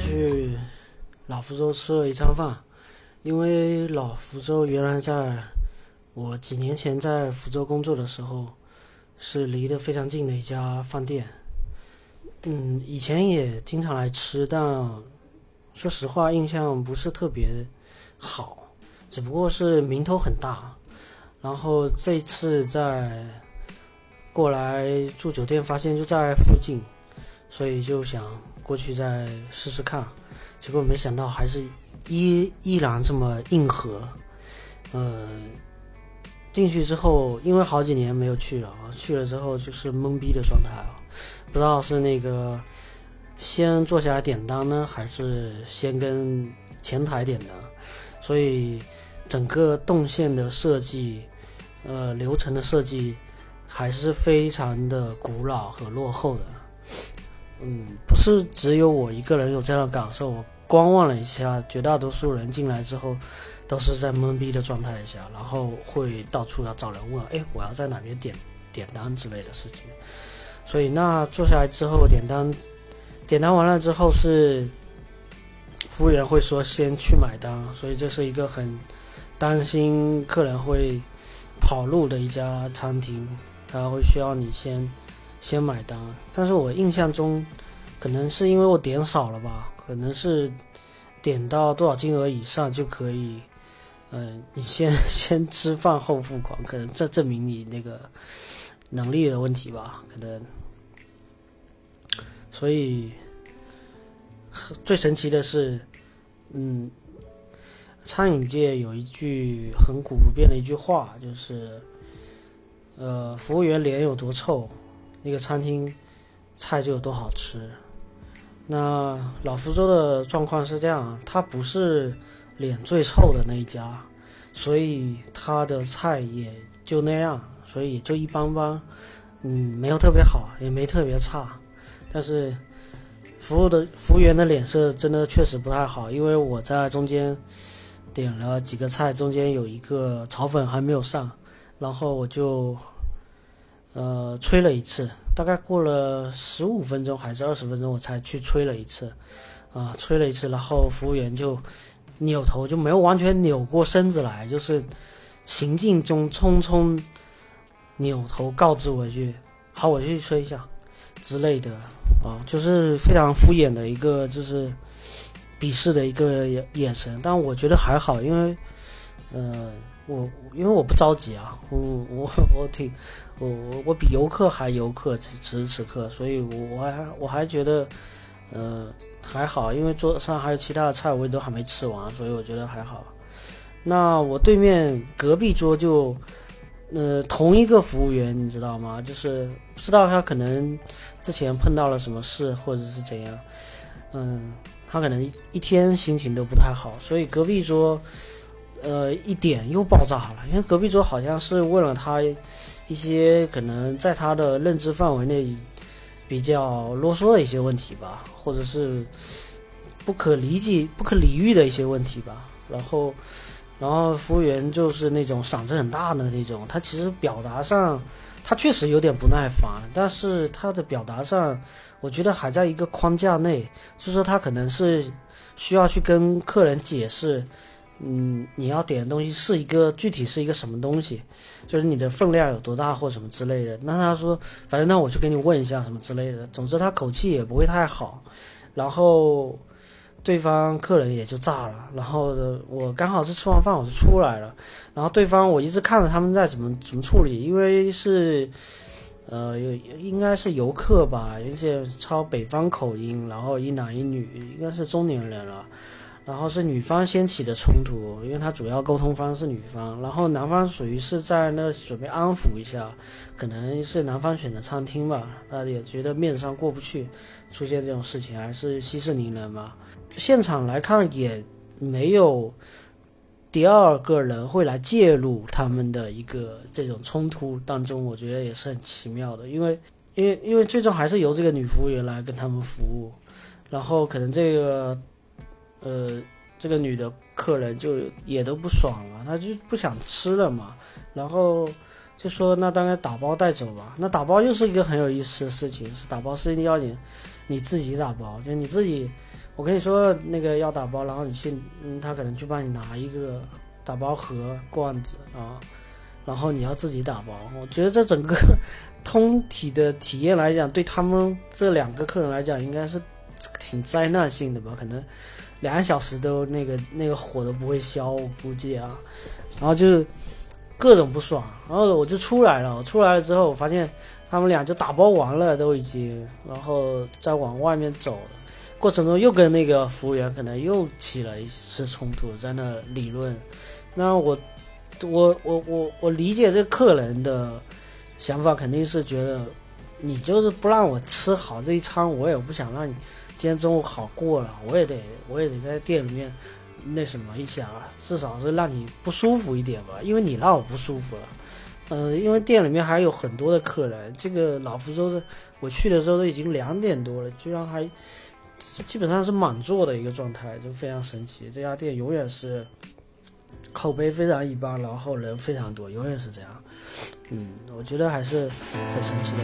去老福州吃了一餐饭，因为老福州原来在我几年前在福州工作的时候，是离得非常近的一家饭店。嗯，以前也经常来吃，但说实话印象不是特别好，只不过是名头很大。然后这次在过来住酒店，发现就在附近，所以就想过去再试试看。结果没想到还是依依然这么硬核。呃，进去之后，因为好几年没有去了，去了之后就是懵逼的状态啊。不知道是那个先坐下来点单呢，还是先跟前台点的，所以整个动线的设计，呃，流程的设计还是非常的古老和落后的。嗯，不是只有我一个人有这样的感受，我观望了一下，绝大多数人进来之后都是在懵逼的状态下，然后会到处要找人问，哎，我要在哪边点点单之类的事情。所以那坐下来之后点单，点单完了之后是服务员会说先去买单，所以这是一个很担心客人会跑路的一家餐厅，他会需要你先先买单。但是我印象中，可能是因为我点少了吧，可能是点到多少金额以上就可以，嗯，你先 先吃饭后付款，可能这证明你那个能力的问题吧，可能。所以，最神奇的是，嗯，餐饮界有一句很古不变的一句话，就是，呃，服务员脸有多臭，那个餐厅菜就有多好吃。那老福州的状况是这样，他不是脸最臭的那一家，所以他的菜也就那样，所以也就一般般，嗯，没有特别好，也没特别差。但是，服务的服务员的脸色真的确实不太好，因为我在中间点了几个菜，中间有一个炒粉还没有上，然后我就呃吹了一次，大概过了十五分钟还是二十分钟，我才去吹了一次，啊，吹了一次，然后服务员就扭头就没有完全扭过身子来，就是行进中匆匆扭头告知我一句：“好，我去吹一下。”之类的。啊，就是非常敷衍的一个，就是鄙视的一个眼神。但我觉得还好，因为，呃，我因为我不着急啊，我我我挺，我我我比游客还游客，此此时此刻，所以我我还我还觉得，呃，还好，因为桌上还有其他的菜，我也都还没吃完，所以我觉得还好。那我对面隔壁桌就。呃，同一个服务员，你知道吗？就是不知道他可能之前碰到了什么事，或者是怎样。嗯，他可能一天心情都不太好，所以隔壁桌，呃，一点又爆炸了。因为隔壁桌好像是问了他一些可能在他的认知范围内比较啰嗦的一些问题吧，或者是不可理解、不可理喻的一些问题吧，然后。然后服务员就是那种嗓子很大的那种，他其实表达上，他确实有点不耐烦，但是他的表达上，我觉得还在一个框架内，就是说他可能是需要去跟客人解释，嗯，你要点的东西是一个具体是一个什么东西，就是你的分量有多大或什么之类的。那他说，反正那我去给你问一下什么之类的。总之他口气也不会太好，然后。对方客人也就炸了，然后我刚好是吃完饭我就出来了，然后对方我一直看着他们在怎么怎么处理，因为是，呃，有应该是游客吧，而且操北方口音，然后一男一女，应该是中年人了，然后是女方先起的冲突，因为他主要沟通方是女方，然后男方属于是在那准备安抚一下，可能是男方选的餐厅吧，他也觉得面上过不去，出现这种事情还是息事宁人嘛。现场来看也没有第二个人会来介入他们的一个这种冲突当中，我觉得也是很奇妙的，因为因为因为最终还是由这个女服务员来跟他们服务，然后可能这个呃这个女的客人就也都不爽了，她就不想吃了嘛，然后就说那当然打包带走吧，那打包又是一个很有意思的事情，是打包是一定要你你自己打包，就你自己。我跟你说那个要打包，然后你去，嗯，他可能去帮你拿一个打包盒罐子啊，然后你要自己打包。我觉得这整个通体的体验来讲，对他们这两个客人来讲，应该是挺灾难性的吧？可能两个小时都那个那个火都不会消，我估计啊。然后就各种不爽，然后我就出来了。出来了之后，我发现他们俩就打包完了，都已经，然后再往外面走。过程中又跟那个服务员可能又起了一次冲突，在那理论。那我，我，我，我，我理解这客人的想法，肯定是觉得你就是不让我吃好这一餐，我也不想让你今天中午好过了，我也得，我也得在店里面那什么一下，至少是让你不舒服一点吧，因为你让我不舒服了。嗯，因为店里面还有很多的客人，这个老福州的，我去的时候都已经两点多了，居然还。基本上是满座的一个状态，就非常神奇。这家店永远是口碑非常一般，然后人非常多，永远是这样。嗯，我觉得还是很神奇的。